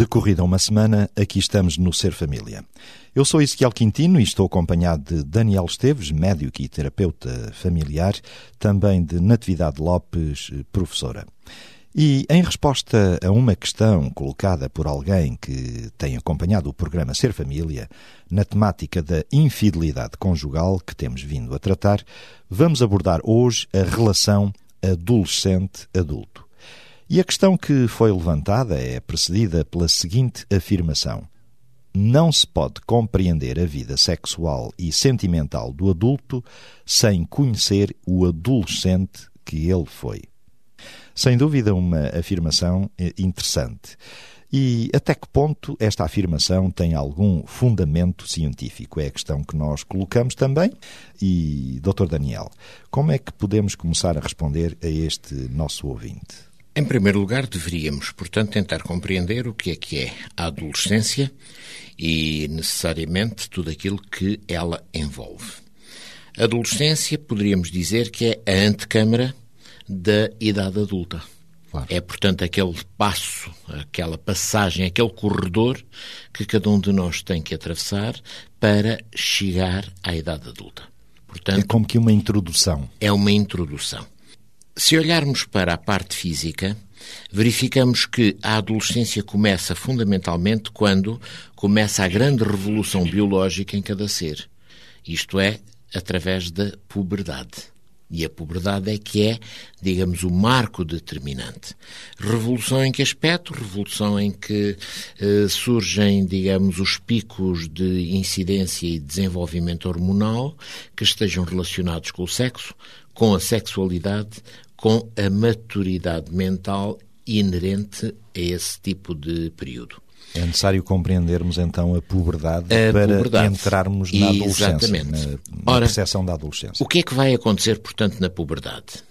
Decorrida uma semana, aqui estamos no Ser Família. Eu sou Ezequiel Quintino e estou acompanhado de Daniel Esteves, médico e terapeuta familiar, também de Natividade Lopes, professora. E em resposta a uma questão colocada por alguém que tem acompanhado o programa Ser Família, na temática da infidelidade conjugal que temos vindo a tratar, vamos abordar hoje a relação adolescente-adulto. E a questão que foi levantada é precedida pela seguinte afirmação: Não se pode compreender a vida sexual e sentimental do adulto sem conhecer o adolescente que ele foi. Sem dúvida, uma afirmação eh, interessante. E até que ponto esta afirmação tem algum fundamento científico? É a questão que nós colocamos também. E, Dr. Daniel, como é que podemos começar a responder a este nosso ouvinte? Em primeiro lugar, deveríamos, portanto, tentar compreender o que é que é a adolescência e, necessariamente, tudo aquilo que ela envolve. A adolescência, poderíamos dizer que é a antecâmara da idade adulta. Claro. É, portanto, aquele passo, aquela passagem, aquele corredor que cada um de nós tem que atravessar para chegar à idade adulta. Portanto, é como que uma introdução. É uma introdução. Se olharmos para a parte física, verificamos que a adolescência começa fundamentalmente quando começa a grande revolução biológica em cada ser. Isto é, através da puberdade. E a puberdade é que é, digamos, o marco determinante. Revolução em que aspecto? Revolução em que eh, surgem, digamos, os picos de incidência e desenvolvimento hormonal que estejam relacionados com o sexo, com a sexualidade, com a maturidade mental inerente a esse tipo de período. É necessário compreendermos então a puberdade a para puberdade. entrarmos na adolescência, Exatamente. na, na Ora, percepção da adolescência. O que é que vai acontecer, portanto, na puberdade?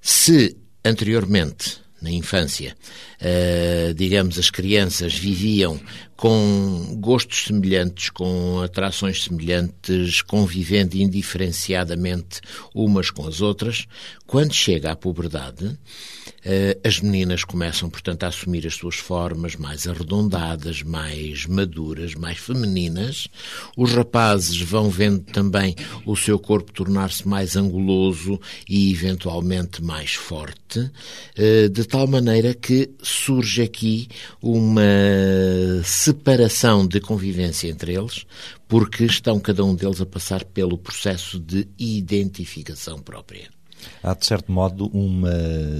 Se anteriormente na infância, uh, digamos, as crianças viviam com gostos semelhantes, com atrações semelhantes, convivendo indiferenciadamente umas com as outras, quando chega à puberdade, as meninas começam, portanto, a assumir as suas formas mais arredondadas, mais maduras, mais femininas. Os rapazes vão vendo também o seu corpo tornar-se mais anguloso e, eventualmente, mais forte, eh, de tal maneira que surge aqui uma separação de convivência entre eles, porque estão cada um deles a passar pelo processo de identificação própria há, de certo modo, uma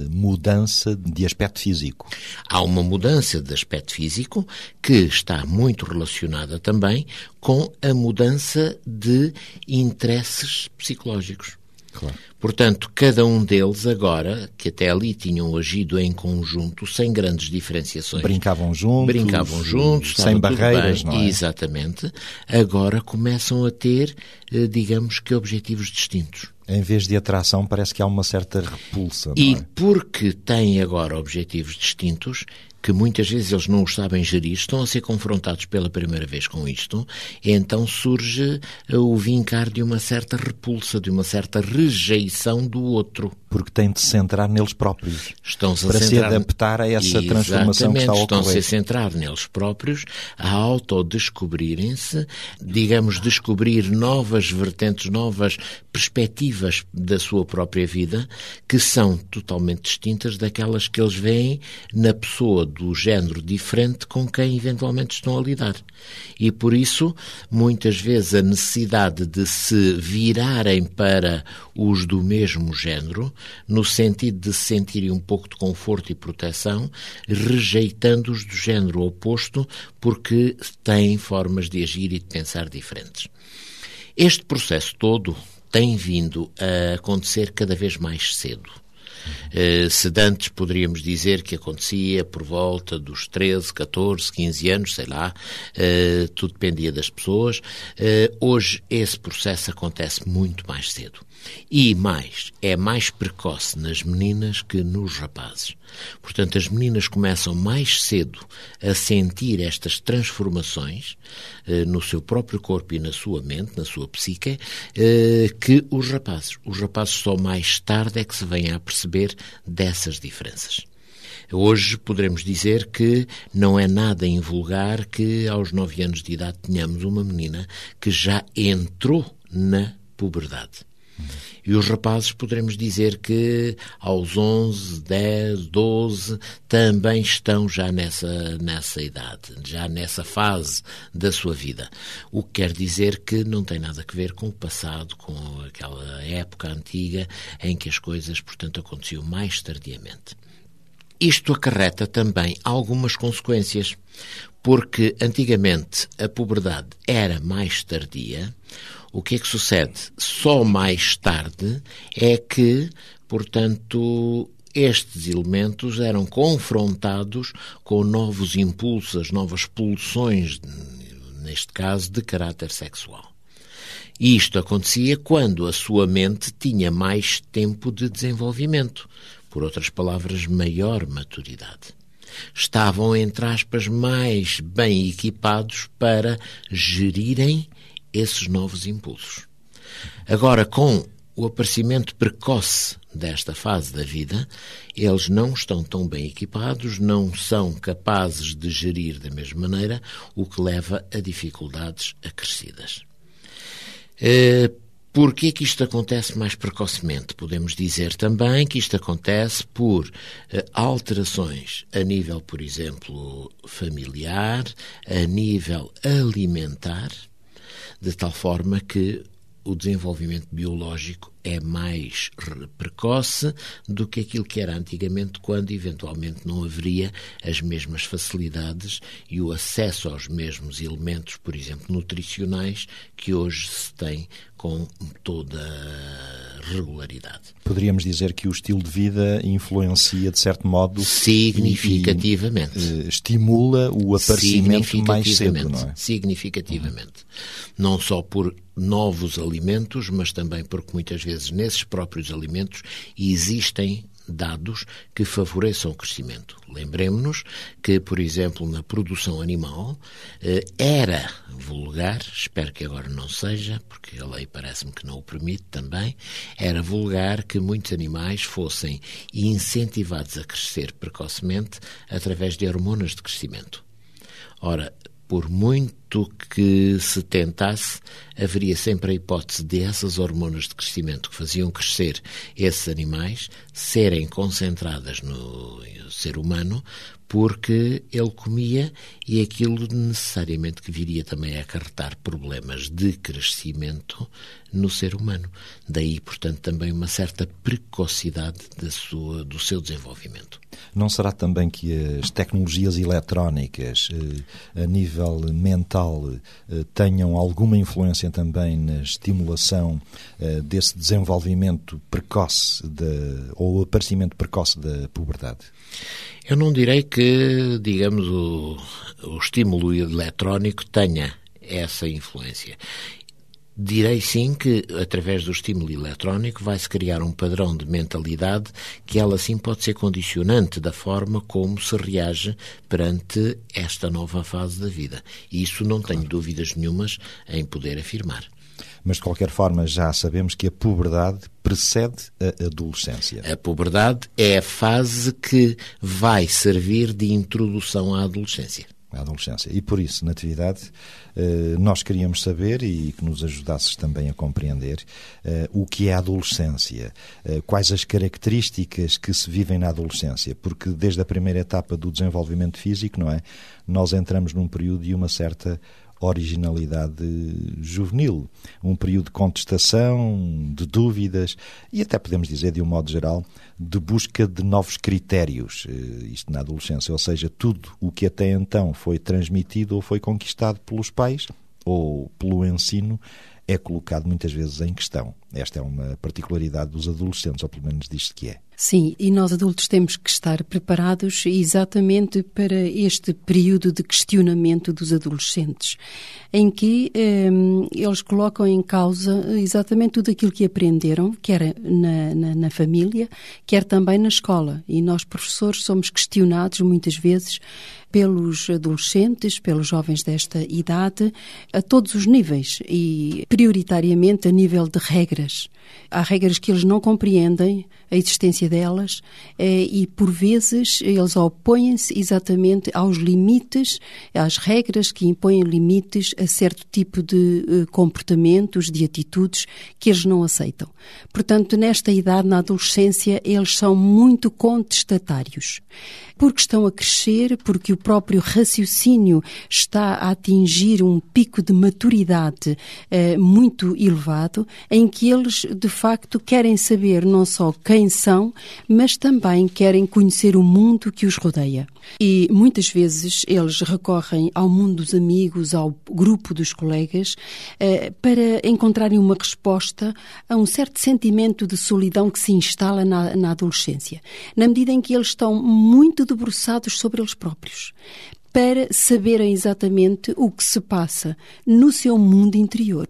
mudança de aspecto físico. Há uma mudança de aspecto físico que está muito relacionada também com a mudança de interesses psicológicos. Claro. Portanto, cada um deles agora, que até ali tinham agido em conjunto, sem grandes diferenciações. Brincavam juntos. Brincavam juntos. Sem barreiras, bem, não é? Exatamente. Agora começam a ter, eh, digamos que, objetivos distintos em vez de atração, parece que há uma certa repulsa. e é? porque têm agora objetivos distintos, que muitas vezes eles não os sabem gerir, estão a ser confrontados pela primeira vez com isto, então surge o vincar de uma certa repulsa, de uma certa rejeição do outro. Porque têm de se centrar neles próprios. Estão-se para a centrar... se adaptar a essa transformação que está a ocorrer. Estão-se a centrar neles próprios, a autodescobrirem-se, digamos, descobrir novas vertentes, novas perspectivas da sua própria vida, que são totalmente distintas daquelas que eles veem na pessoa do género diferente com quem eventualmente estão a lidar. E por isso, muitas vezes, a necessidade de se virarem para os do mesmo género, no sentido de sentirem um pouco de conforto e proteção, rejeitando-os do género oposto, porque têm formas de agir e de pensar diferentes. Este processo todo tem vindo a acontecer cada vez mais cedo. Uh, se dantes poderíamos dizer que acontecia por volta dos 13, 14, 15 anos, sei lá, uh, tudo dependia das pessoas. Uh, hoje esse processo acontece muito mais cedo. E mais, é mais precoce nas meninas que nos rapazes. Portanto, as meninas começam mais cedo a sentir estas transformações eh, no seu próprio corpo e na sua mente, na sua psique, eh, que os rapazes. Os rapazes só mais tarde é que se vêm a perceber dessas diferenças. Hoje poderemos dizer que não é nada invulgar que aos nove anos de idade tenhamos uma menina que já entrou na puberdade. E os rapazes poderemos dizer que aos 11, 10, 12 também estão já nessa, nessa idade, já nessa fase da sua vida. O que quer dizer que não tem nada a ver com o passado, com aquela época antiga em que as coisas, portanto, aconteciam mais tardiamente. Isto acarreta também algumas consequências, porque antigamente a puberdade era mais tardia, o que é que sucede? Só mais tarde é que, portanto, estes elementos eram confrontados com novos impulsos, novas pulsões, neste caso, de caráter sexual. E isto acontecia quando a sua mente tinha mais tempo de desenvolvimento, por outras palavras, maior maturidade. Estavam, entre aspas, mais bem equipados para gerirem esses novos impulsos. Agora, com o aparecimento precoce desta fase da vida, eles não estão tão bem equipados, não são capazes de gerir da mesma maneira, o que leva a dificuldades acrescidas. Eh, por que que isto acontece mais precocemente? Podemos dizer também que isto acontece por eh, alterações a nível, por exemplo, familiar, a nível alimentar, de tal forma que o desenvolvimento biológico é mais precoce do que aquilo que era antigamente, quando eventualmente não haveria as mesmas facilidades e o acesso aos mesmos elementos, por exemplo, nutricionais, que hoje se tem com toda regularidade. Poderíamos dizer que o estilo de vida influencia, de certo modo, significativamente. E, e, estimula o aparecimento mais cedo, não é? Significativamente. Uhum. Não só por novos alimentos, mas também porque muitas vezes nesses próprios alimentos existem dados que favoreçam o crescimento. Lembremos-nos que, por exemplo, na produção animal, eh, era vulgar, espero que agora não seja, porque a lei parece-me que não o permite também, era vulgar que muitos animais fossem incentivados a crescer precocemente através de hormonas de crescimento. Ora, por muito que se tentasse, haveria sempre a hipótese de essas hormonas de crescimento que faziam crescer esses animais serem concentradas no ser humano, porque ele comia e aquilo necessariamente que viria também a acarretar problemas de crescimento no ser humano. Daí, portanto, também uma certa precocidade da sua, do seu desenvolvimento. Não será também que as tecnologias eletrónicas, eh, a nível mental, eh, tenham alguma influência também na estimulação eh, desse desenvolvimento precoce de, ou aparecimento precoce da puberdade? Eu não direi que, digamos, o, o estímulo eletrónico tenha essa influência. Direi sim que, através do estímulo eletrónico, vai-se criar um padrão de mentalidade que ela sim pode ser condicionante da forma como se reage perante esta nova fase da vida. E isso não tenho dúvidas nenhumas em poder afirmar mas de qualquer forma já sabemos que a puberdade precede a adolescência. A puberdade é a fase que vai servir de introdução à adolescência. À adolescência. E por isso, Natividade, eh, nós queríamos saber e que nos ajudasses também a compreender eh, o que é a adolescência, eh, quais as características que se vivem na adolescência, porque desde a primeira etapa do desenvolvimento físico, não é? Nós entramos num período de uma certa originalidade juvenil, um período de contestação, de dúvidas e até podemos dizer, de um modo geral, de busca de novos critérios, eh, isto na adolescência, ou seja, tudo o que até então foi transmitido ou foi conquistado pelos pais ou pelo ensino é colocado muitas vezes em questão. Esta é uma particularidade dos adolescentes, ou pelo menos diz que é. Sim, e nós adultos temos que estar preparados exatamente para este período de questionamento dos adolescentes, em que eh, eles colocam em causa exatamente tudo aquilo que aprenderam, quer na, na, na família, quer também na escola. E nós, professores, somos questionados muitas vezes pelos adolescentes, pelos jovens desta idade, a todos os níveis e prioritariamente a nível de regras. Há regras que eles não compreendem a existência delas eh, e, por vezes, eles opõem-se exatamente aos limites, às regras que impõem limites a certo tipo de eh, comportamentos, de atitudes que eles não aceitam. Portanto, nesta idade, na adolescência, eles são muito contestatários porque estão a crescer, porque o próprio raciocínio está a atingir um pico de maturidade eh, muito elevado, em que eles, de facto, querem saber não só quem são, mas também querem conhecer o mundo que os rodeia. E muitas vezes eles recorrem ao mundo dos amigos, ao grupo dos colegas, eh, para encontrarem uma resposta a um certo sentimento de solidão que se instala na, na adolescência, na medida em que eles estão muito debruçados sobre eles próprios Bush para saberem exatamente o que se passa no seu mundo interior,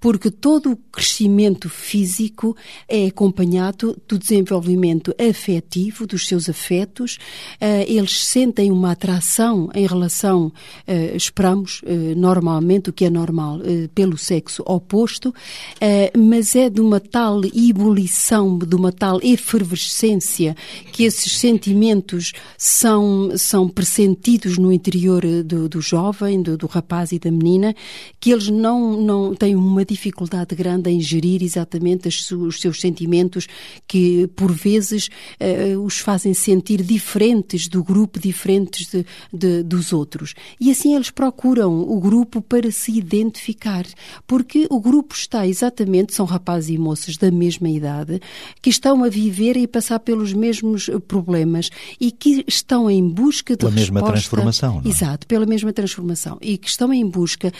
porque todo o crescimento físico é acompanhado do desenvolvimento afetivo, dos seus afetos, uh, eles sentem uma atração em relação, uh, esperamos, uh, normalmente, o que é normal, pelo sexo oposto, mas é de uma tal ebulição, de uma tal efervescência que esses sentimentos são, são pressentidos no interior eh, do, do jovem, do, do, rapaz e da menina, que eles não, não têm uma dificuldade grande em gerir exatamente as, os seus sentimentos, que por vezes uh, os fazem sentir diferentes do grupo, diferentes de, de, dos outros. E assim eles procuram o grupo para se identificar, porque o grupo está exatamente, são rapazes e moças da mesma idade, que estão a viver e passar pelos mesmos problemas e que estão em busca de Pela resposta. mesma transformação transformação. Não é? Exato, pela mesma transformação. E que estão em busca uh,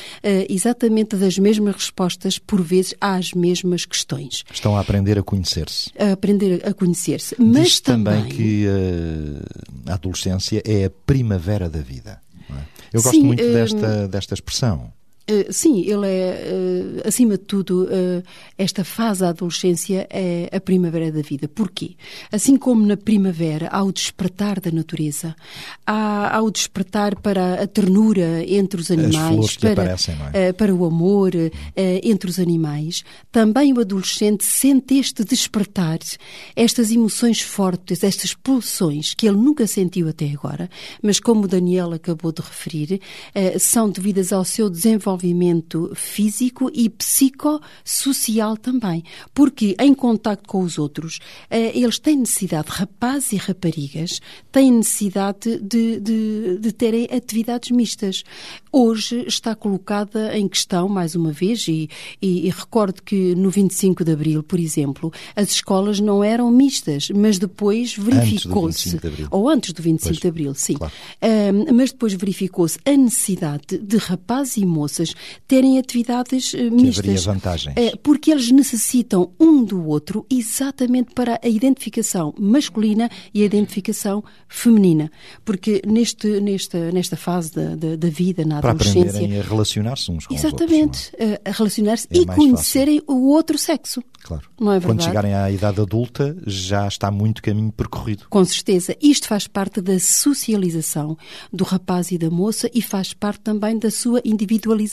exatamente das mesmas respostas, por vezes, às mesmas questões. Estão a aprender a conhecer-se. A aprender a conhecer-se. Mas Diz também, também que uh, a adolescência é a primavera da vida. É? Eu gosto Sim, muito uh, desta, desta expressão. Eh, sim, ele é, uh, acima de tudo, uh, esta fase da adolescência é a primavera da vida. Porquê? Assim como na primavera há o despertar da natureza, há, há o despertar para a ternura entre os animais, para, aparecem, é? para o amor entre os animais, também o adolescente sente este despertar, estas emoções fortes, estas pulsões que ele nunca sentiu até agora, mas como o Daniel acabou de referir, são devidas ao seu desenvolvimento desenvolvimento físico e psicossocial também, porque em contato com os outros, eh, eles têm necessidade, rapazes e raparigas, têm necessidade de, de, de terem atividades mistas. Hoje está colocada em questão, mais uma vez, e, e, e recordo que no 25 de Abril, por exemplo, as escolas não eram mistas, mas depois verificou-se, ou antes do 25 pois, de Abril, sim, claro. uh, mas depois verificou-se a necessidade de rapazes e moças terem atividades uh, mistas. vantagens. Uh, porque eles necessitam um do outro exatamente para a identificação masculina e a identificação feminina. Porque neste, nesta, nesta fase da, da, da vida, na para adolescência... Para aprenderem a relacionar-se uns com exatamente, os outros. Exatamente, é? a relacionar-se é e conhecerem fácil. o outro sexo. Claro. Não é verdade? Quando chegarem à idade adulta, já está muito caminho percorrido. Com certeza. Isto faz parte da socialização do rapaz e da moça e faz parte também da sua individualização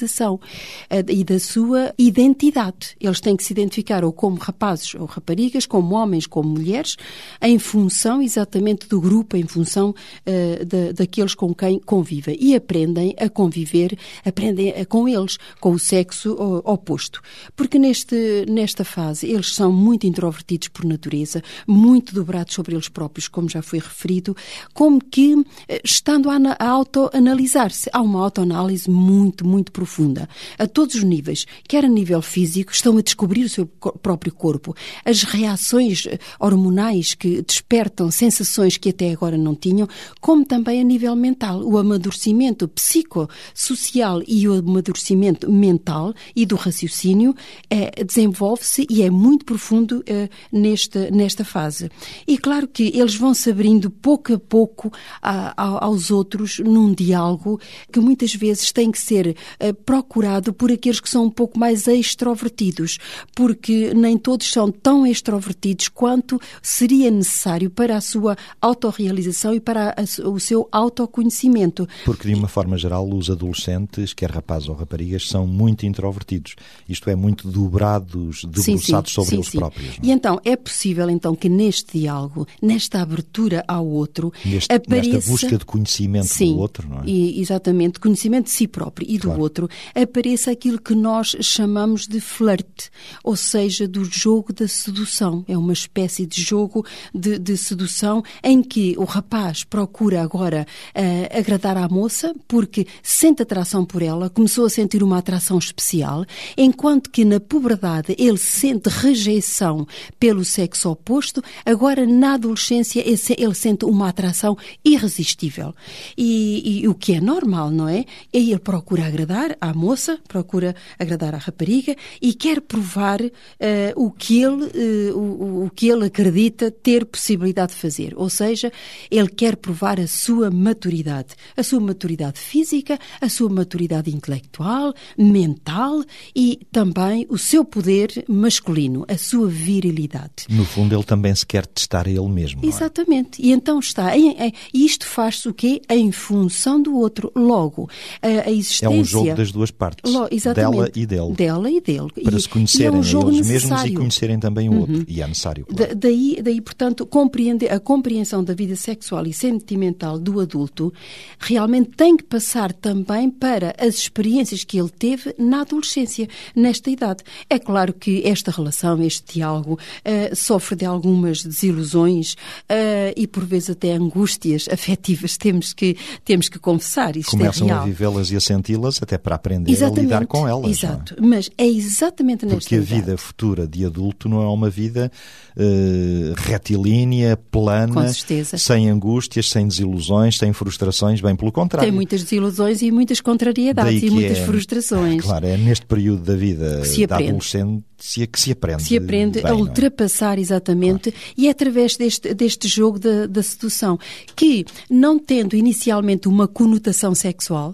eh, e da sua identidade. Eles têm que se identificar ou como rapazes ou raparigas, como homens, como mulheres, em função exatamente do grupo, em função uh, da, daqueles com quem convivem. E aprendem a conviver, aprendem a, com eles, com o sexo oposto. Porque neste, nesta fase. Eles são muito introvertidos por natureza, muito dobrados sobre eles próprios, como já foi referido, como que, eh, estando a autoanalisar-se, há uma autoanálise muito, muito profunda profunda, a todos os níveis, quer a nível físico, estão a descobrir o seu próprio corpo, as reações eh, hormonais que despertam sensações que até agora não tinham, como também a nível mental, o amadurecimento psicossocial e o amadurecimento mental e do raciocínio é, desenvolve-se e é muito profundo é, nesta, nesta fase. E claro que eles vão se abrindo pouco a pouco a, a, aos outros num diálogo que muitas vezes tem que ser procurado por aqueles que são um pouco mais extrovertidos, porque nem todos são tão extrovertidos quanto seria necessário para a sua autorrealização e para a, o seu autoconhecimento. Porque, de uma forma geral, os adolescentes, quer rapazes ou raparigas, são muito introvertidos. Isto é, muito dobrados, debruçados sobre sim, eles sim. próprios. Não? E então, é possível então que neste diálogo, nesta abertura ao outro, Neste, apareça... Nesta busca de conhecimento sim, do outro, não é? E, exatamente, conhecimento de si próprio e do Claro. Outro, apareça aquilo que nós chamamos de flerte, ou seja, do jogo da sedução. É uma espécie de jogo de, de sedução em que o rapaz procura agora eh, agradar à moça porque sente atração por ela, começou a sentir uma atração especial, enquanto que na puberdade ele sente rejeição pelo sexo oposto, agora na adolescência ele se- ele sente uma atração irresistível. E, e o que é normal, não é? E ele procura agradar à moça, procura agradar à rapariga e quer provar eh, o, que ele, eh, o, o- que ele acredita ter possibilidade de fazer. Ou seja, ele quer provar a sua maturidade. A sua maturidade física, a sua maturidade intelectual, mental e também o seu poder masculino, a sua virilidade. No fundo, ele também se quer testar a ele mesmo. é? Exatamente. E então está. E isto faz-se o quê? Em função do outro. Logo, a, a existência. É um jogo das duas partes, Lo- dela e dele. Dela e dele. Para E- se conhecerem é um jogo eles mesmos e necessário. Uhum. conhecerem também o outro. E é necessário, claro. Da- daí, daí, portanto, compreender, a compreensão da vida sexual e sentimental do adulto realmente tem que passar também para as experiências que ele teve na adolescência, nesta idade. É claro que esta relação, este diálogo, eh, sofre de algumas desilusões eh, e, por vezes, até angústias afetivas. Temos que, temos que confessar. Isto Começam é real. a vivê-las e a senti-las até para aprender a Exatamente. lidar com elas. é? Exato. Mas é exatamente nesta Porque a idade. vida futura de adulto não é uma vida eh, retilínea, plana, sem angústias, sem desilusões, sem frustrações, bem pelo contrário. Tem muitas desilusões e muitas contrariedades Daí e muitas é- frustrações. Claro, é neste período da vida da adolescência que se aprende. se aprende bem, a é? ultrapassar exatamente e é através deste, deste jogo da, da sedução que, não tendo inicialmente uma conotação sexual,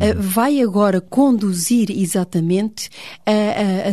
Uhum. vai agora conduzir exatamente a- a-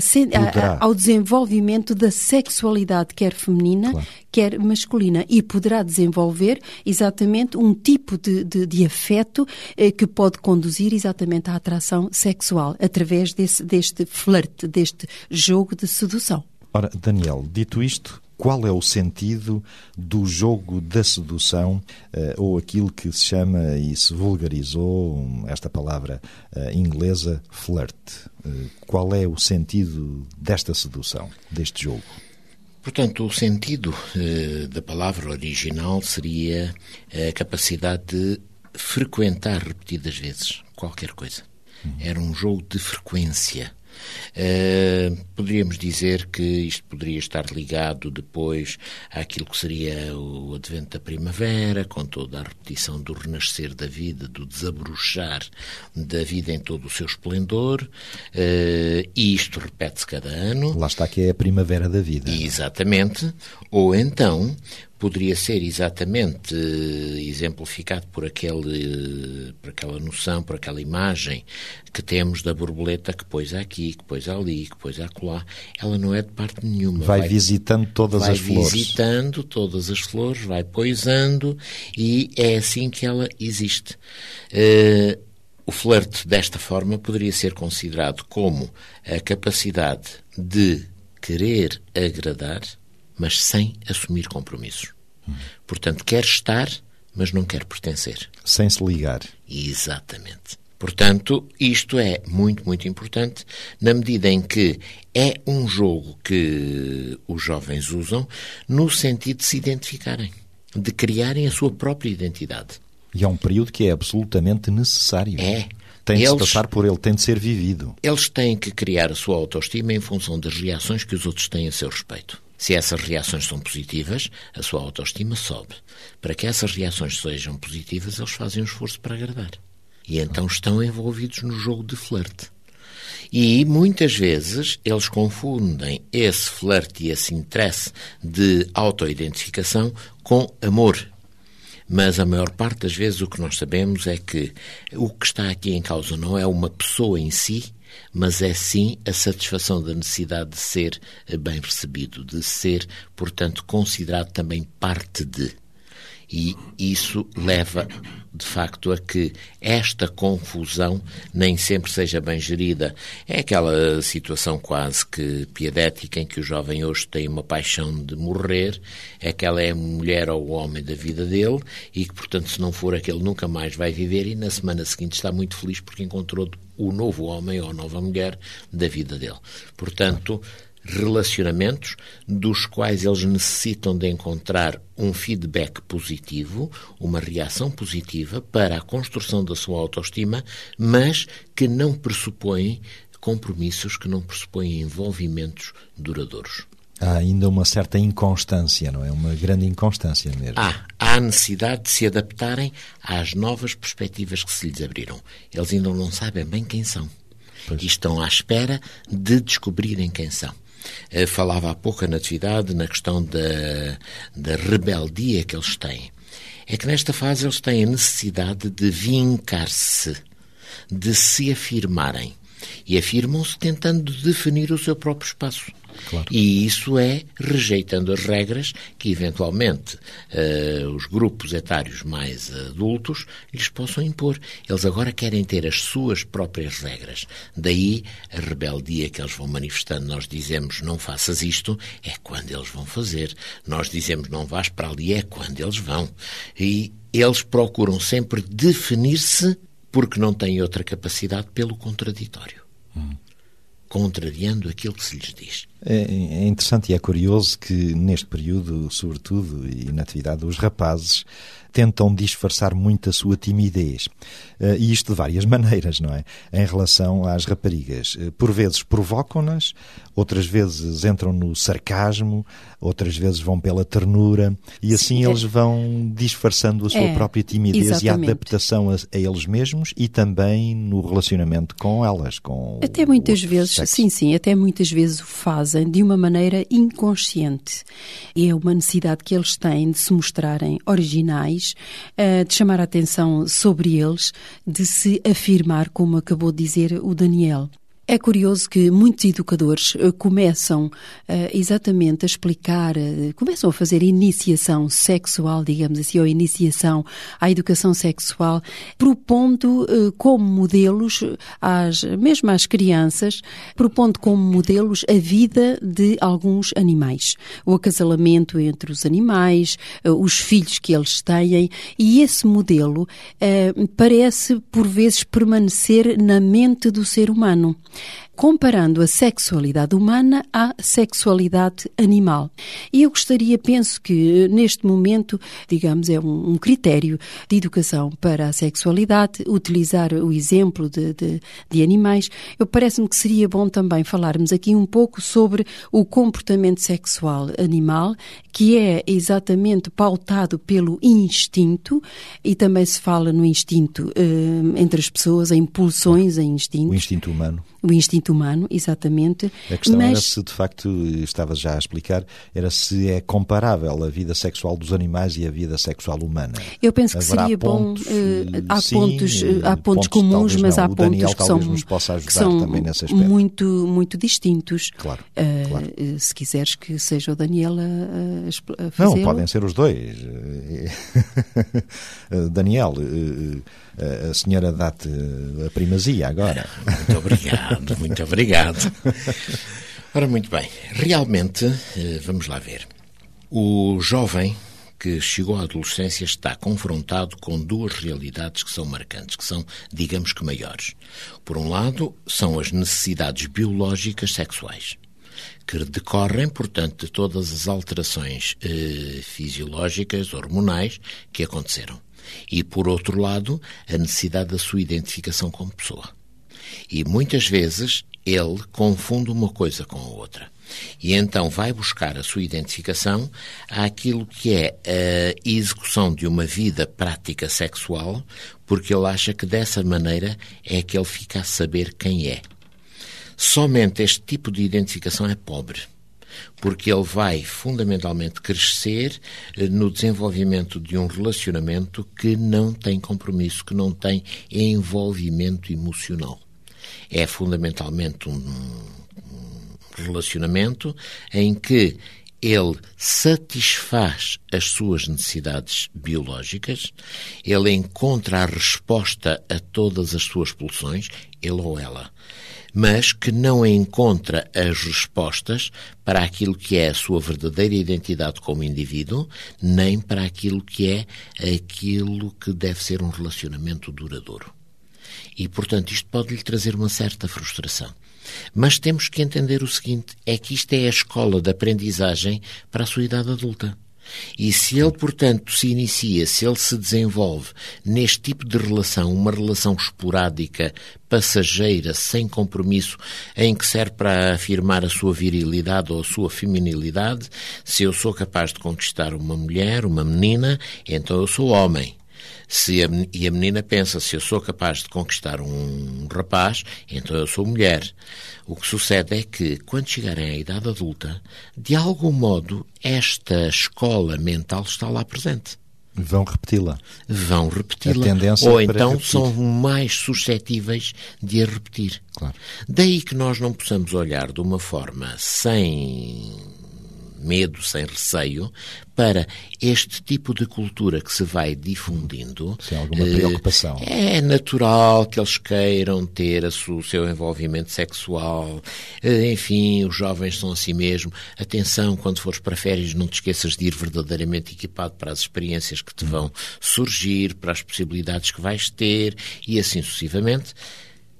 a- ao desenvolvimento da sexualidade, quer feminina, Claro. quer masculina, e poderá desenvolver exatamente um tipo de, de, de afeto eh, que pode conduzir exatamente à atração sexual, através desse, deste flerte, deste jogo de sedução. Ora, Daniel, dito isto, qual é o sentido do jogo da sedução, eh, ou aquilo que se chama e se vulgarizou, um, esta palavra eh, inglesa, flirt? Eh, qual é o sentido desta sedução, deste jogo? Portanto, o sentido da palavra original seria a capacidade de frequentar repetidas vezes qualquer coisa. Era um jogo de frequência. Eh, poderíamos dizer que isto poderia estar ligado depois àquilo que seria o advento da primavera, com toda a repetição do renascer da vida, do desabrochar da vida em todo o seu esplendor, eh, e isto repete-se cada ano. Lá está que é a primavera da vida. Exatamente. Ou então poderia ser exatamente eh, exemplificado por, aquele, por aquela noção, por aquela imagem que temos da borboleta que pôs aqui, que pôs ali, que pôs acolá. Ela não é de parte nenhuma. Vai visitando todas vai as flores. visitando todas as flores, vai poisando e é assim que ela existe. Eh, o flerte desta forma poderia ser considerado como a capacidade de querer agradar, mas sem assumir compromissos. Portanto, quer estar, mas não quer pertencer. Sem se ligar. Exatamente. Portanto, isto é muito, muito importante na medida em que é um jogo que os jovens usam no sentido de se identificarem, de criarem a sua própria identidade. E é um período que é absolutamente necessário. É. Tem de eles, se passar por ele, tem de ser vivido. Eles têm que criar a sua autoestima em função das reações que os outros têm a seu respeito. Se essas reações são positivas, a sua autoestima sobe. Para que essas reações sejam positivas, eles fazem um esforço para agradar. E então estão envolvidos no jogo de flerte. E muitas vezes eles confundem esse flerte e esse interesse de autoidentificação com amor. Mas a maior parte das vezes o que nós sabemos é que o que está aqui em causa não é uma pessoa em si, mas é sim a satisfação da necessidade de ser bem recebido, de ser, portanto, considerado também parte de. E isso leva, de facto, a que esta confusão nem sempre seja bem gerida. É aquela situação quase que piedética em que o jovem hoje tem uma paixão de morrer, é que ela é a mulher ou o homem da vida dele e que, portanto, se não for aquele, nunca mais vai viver e na semana seguinte está muito feliz porque encontrou o novo homem ou a nova mulher da vida dele. Portanto, relacionamentos dos quais eles necessitam de encontrar um feedback positivo, uma reação positiva para a construção da sua autoestima, mas que não pressupõem compromissos, que não pressupõem envolvimentos duradouros. Há ainda uma certa inconstância, não é? Uma grande inconstância mesmo. Há, há necessidade de se adaptarem às novas perspectivas que se lhes abriram. Eles ainda não sabem bem quem são. Pois. E estão à espera de descobrirem quem são. Eh, falava há pouco a Natividade na questão da, da rebeldia que eles têm. É que nesta fase eles têm a necessidade de vincar-se, de se afirmarem. E afirmam-se tentando definir o seu próprio espaço. Claro. E isso é rejeitando as regras que, eventualmente, uh, os grupos etários mais adultos lhes possam impor. Eles agora querem ter as suas próprias regras. Daí a rebeldia que eles vão manifestando. Nós dizemos não faças isto, é quando eles vão fazer. Nós dizemos não vás para ali, é quando eles vão. E eles procuram sempre definir-se porque não têm outra capacidade pelo contraditório. Hum contrariando aquilo que se lhes diz. É, é, interessante e é curioso que neste período, sobretudo, e na atividade, os rapazes tentam disfarçar muito a sua timidez. Eh, e isto de várias maneiras, não é? Em relação às raparigas. Eh, por vezes provocam-nas, outras vezes entram no sarcasmo, outras vezes vão pela ternura, e assim Sim, é. eles vão disfarçando a sua é, própria timidez exatamente. e a adaptação a, a, eles mesmos e também no relacionamento com elas, com Até muitas vezes, sexo. sim, sim, até muitas vezes o fazem de uma maneira inconsciente. É uma necessidade que eles têm de se mostrarem originais, eh, de chamar a atenção sobre eles, de se afirmar, como acabou de dizer o Daniel. É curioso que muitos educadores uh, começam uh, exatamente a explicar, uh, começam a fazer iniciação sexual, digamos assim, ou iniciação à educação sexual, propondo como modelos, às, mesmo às crianças, propondo como modelos a vida de alguns animais. O acasalamento entre os animais, os filhos que eles têm, e esse modelo parece, por vezes, permanecer na mente do ser humano comparando a sexualidade humana à sexualidade animal. E eu gostaria, penso que neste momento, digamos, é um, um critério de educação para a sexualidade, utilizar o exemplo de, de, de animais. Eu parece-me que seria bom também falarmos aqui um pouco sobre o comportamento sexual animal, que é exatamente pautado pelo instinto, e também se fala no instinto eh, entre as pessoas, em pulsões, em instintos. O instinto humano o instinto humano, exatamente. A questão mas... era se, de facto, estavas já a explicar, era se é comparável a vida sexual dos animais e a vida sexual humana. Eu penso que Haverá seria pontos, bom. Uh, há sim, pontos, uh, há pontos, pontos comuns, mas há pontos Daniel, que são, que são muito, muito distintos. Claro, uh, claro. Se quiseres que seja o Daniel a, a fazer. Não, podem ser os dois. Daniel a senhora dá-te a primazia agora. Muito obrigado, muito obrigado. Ora, muito bem. Realmente, eh, vamos lá ver. O jovem que chegou à adolescência está confrontado com duas realidades que são marcantes, que são, digamos que, maiores. Por um lado, são as necessidades biológicas sexuais, que decorrem, portanto, de todas as alterações eh, fisiológicas, hormonais que aconteceram. E, por outro lado, a necessidade da sua identificação como pessoa. E muitas vezes ele confunde uma coisa com a outra. E então vai buscar a sua identificação àquilo que é a execução de uma vida prática sexual, porque ele acha que dessa maneira é que ele fica a saber quem é. Somente este tipo de identificação é pobre porque ele vai fundamentalmente crescer eh, no desenvolvimento de um relacionamento que não tem compromisso, que não tem envolvimento emocional. É fundamentalmente um, relacionamento em que ele satisfaz as suas necessidades biológicas, ele encontra a resposta a todas as suas pulsões, ele ou ela, mas que não encontra as respostas para aquilo que é a sua verdadeira identidade como indivíduo, nem para aquilo que é aquilo que deve ser um relacionamento duradouro. E, portanto, isto pode lhe trazer uma certa frustração. Mas temos que entender o seguinte: é que isto é a escola de aprendizagem para a sua idade adulta. E se ele, portanto, se inicia, se ele se desenvolve neste tipo de relação, uma relação esporádica, passageira, sem compromisso, em que serve para afirmar a sua virilidade ou a sua feminilidade, se eu sou capaz de conquistar uma mulher, uma menina, então eu sou homem. Se a, e a menina pensa, se eu sou capaz de conquistar um rapaz, então eu sou mulher. O que sucede é que, quando chegarem à idade adulta, de algum modo, esta escola mental está lá presente. Vão repeti-la. Vão repeti-la. Ou então repetir. são mais suscetíveis de a repetir. Claro. Daí que nós não possamos olhar de uma forma sem medo, sem receio, para este tipo de cultura que se vai difundindo. Sem alguma preocupação. Eh, é natural que eles queiram ter o seu envolvimento sexual. Eh, enfim, os jovens são assim mesmo. Atenção, quando fores para férias, não te esqueças de ir verdadeiramente equipado para as experiências que te vão surgir, para as possibilidades que vais ter e assim sucessivamente.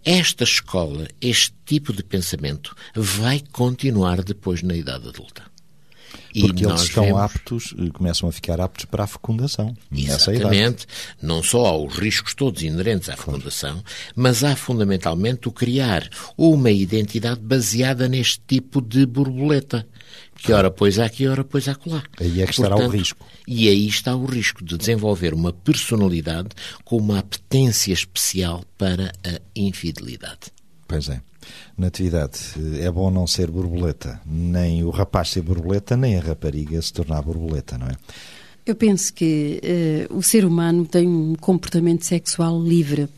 Esta escola, este tipo de pensamento, vai continuar depois na idade adulta. Porque eles estão vemos... aptos, eh, começam a ficar aptos para a fecundação. Exatamente. Não só há os riscos todos inerentes à fecundação, mas há fundamentalmente o criar uma identidade baseada neste tipo de borboleta. Que ora pois aqui, ora pois acolá. Aí é que estará Portanto, o risco. E aí está o risco de desenvolver uma personalidade com uma apetência especial para a infidelidade. Pois é. Natividade, é bom não ser borboleta. Nem o rapaz ser borboleta, nem a rapariga se tornar borboleta, não é? Eu penso que uh, o ser humano tem um comportamento sexual livre,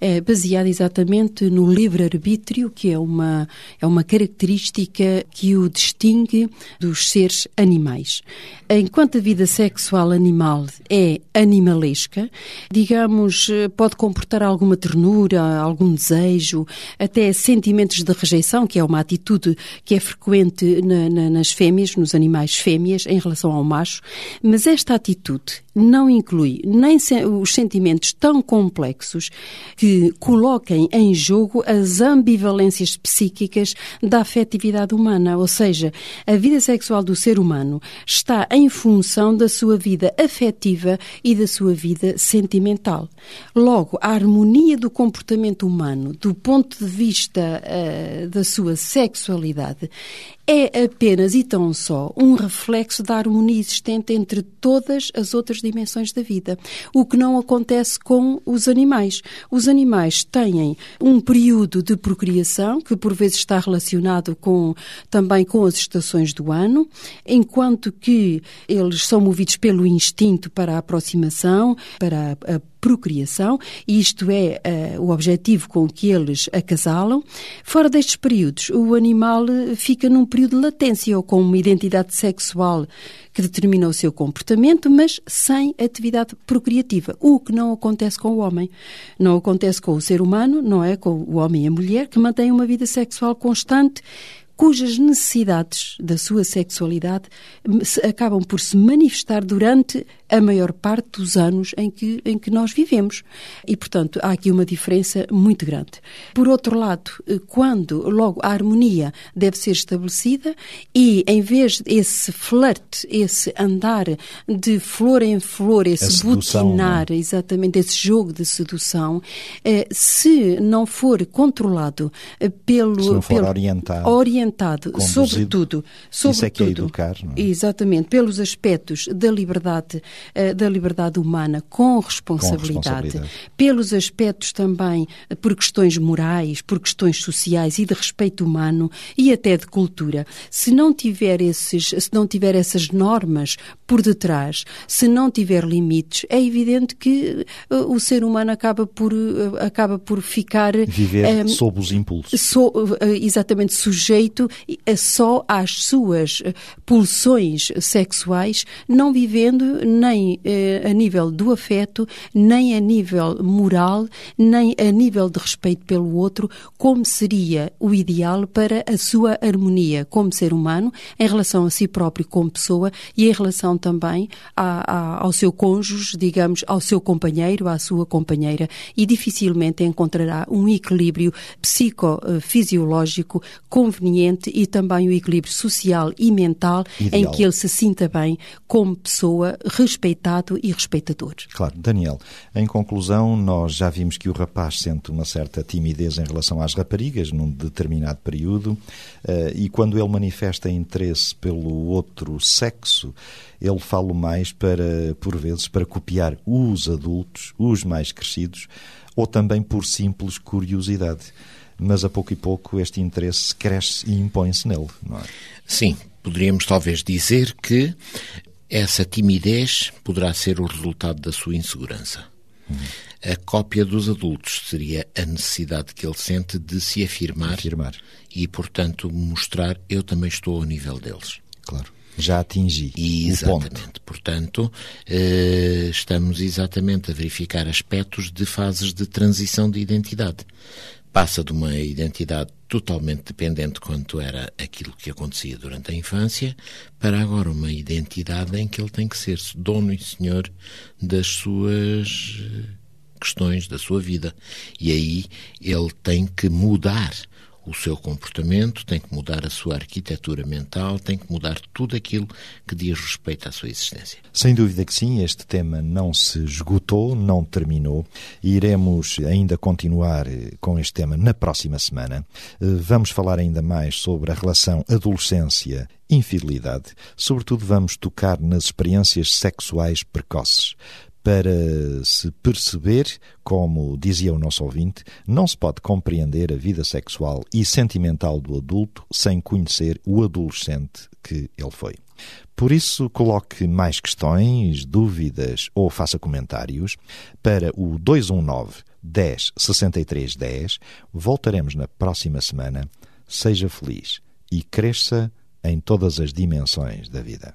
é baseado exatamente no livre-arbítrio, que é uma, é uma característica que o distingue dos seres animais. Enquanto a vida sexual animal é animalesca, digamos, pode comportar alguma ternura, algum desejo, até sentimentos de rejeição, que é uma atitude que é frequente na, na, nas fêmeas, nos animais fêmeas, em relação ao macho, mas esta atitude não inclui nem os sentimentos tão complexos que coloquem em jogo as ambivalências psíquicas da afetividade humana, ou seja, a vida sexual do ser humano está em função da sua vida afetiva e da sua vida sentimental. Logo, a harmonia do comportamento humano, do ponto de vista uh, da sua sexualidade, é apenas e tão só um reflexo da harmonia existente entre todas as outras dimensões da vida, o que não acontece com os animais. Os animais têm um período de procriação que por vezes está relacionado com também com as estações do ano, enquanto que eles são movidos pelo instinto para a aproximação, para a procriação, e isto é uh, o objetivo com que eles acasalam. Fora destes períodos, o animal eh, fica num período de latência ou com uma identidade sexual que determina o seu comportamento, mas sem atividade procriativa, o que não acontece com o homem. Não acontece com o ser humano, não é? Com o homem e a mulher, que mantêm uma vida sexual constante cujas necessidades da sua sexualidade acabam por se manifestar durante a maior parte dos anos em que, em que nós vivemos. E, portanto, há aqui uma diferença muito grande. Por outro lado, eh, quando logo a harmonia deve ser estabelecida e, em vez desse flerte, esse andar de flor em flor, esse sedução, butinar? É? exatamente esse jogo de sedução, eh, se não for controlado eh, pelo. Se não for pelo, orientado. Orientado, sobretudo. sobretudo Isso é que é educar, não é? Exatamente, pelos aspectos da liberdade eh, da liberdade humana com responsabilidade, com responsabilidade, pelos aspectos também eh, por questões morais, por questões sociais e de respeito humano e até de cultura. Se não tiver esses, se não tiver essas normas por detrás, se não tiver limites, é evidente que uh, o ser humano acaba por acaba por ficar viver um, sob os impulsos, so, exatamente sujeito só às suas pulsões sexuais, não vivendo nem nem eh, a nível do afeto, nem a nível moral, nem a nível de respeito pelo outro, como seria o ideal para a sua harmonia como ser humano, em relação a si próprio como pessoa e em relação também a, a, ao seu cônjuge, digamos, ao seu companheiro, à sua companheira, e dificilmente encontrará um equilíbrio psicofisiológico conveniente e também o equilíbrio social e mental Ideal. em que ele se sinta bem como pessoa respeitado e respeitador. Claro, Daniel, em conclusão, nós já vimos que o rapaz sente uma certa timidez em relação às raparigas num determinado período eh, e quando ele manifesta interesse pelo outro sexo, ele fala mais para, por vezes, para copiar os adultos, os mais crescidos, ou também por simples curiosidade. Mas a pouco e pouco este interesse cresce e impõe-se nele, não é? Sim, poderíamos talvez dizer que essa timidez poderá ser o resultado da sua insegurança. A cópia dos adultos seria a necessidade que ele sente de se afirmar, afirmar. e, portanto, mostrar eu também estou ao nível deles. Claro. Já atingi Exatamente. Portanto, eh, estamos exatamente a verificar aspectos de fases de transição de identidade passa de uma identidade totalmente dependente quanto era aquilo que acontecia durante a infância, para agora uma identidade em que ele tem que ser dono e senhor das suas eh, questões, da sua vida. E aí ele tem que mudar o seu comportamento, tem que mudar a sua arquitetura mental, tem que mudar tudo aquilo que diz respeito à sua existência. Sem dúvida que sim, este tema não se esgotou, não terminou. Iremos ainda continuar eh, com este tema na próxima semana. Eh, vamos falar ainda mais sobre a relação adolescência infidelidade. Sobretudo, vamos tocar nas experiências sexuais precoces para se perceber, como dizia o nosso ouvinte, não se pode compreender a vida sexual e sentimental do adulto sem conhecer o adolescente que ele foi. Por isso, coloque mais questões, dúvidas ou faça comentários para o 219 10 63 10. Voltaremos na próxima semana. Seja feliz e cresça em todas as dimensões da vida.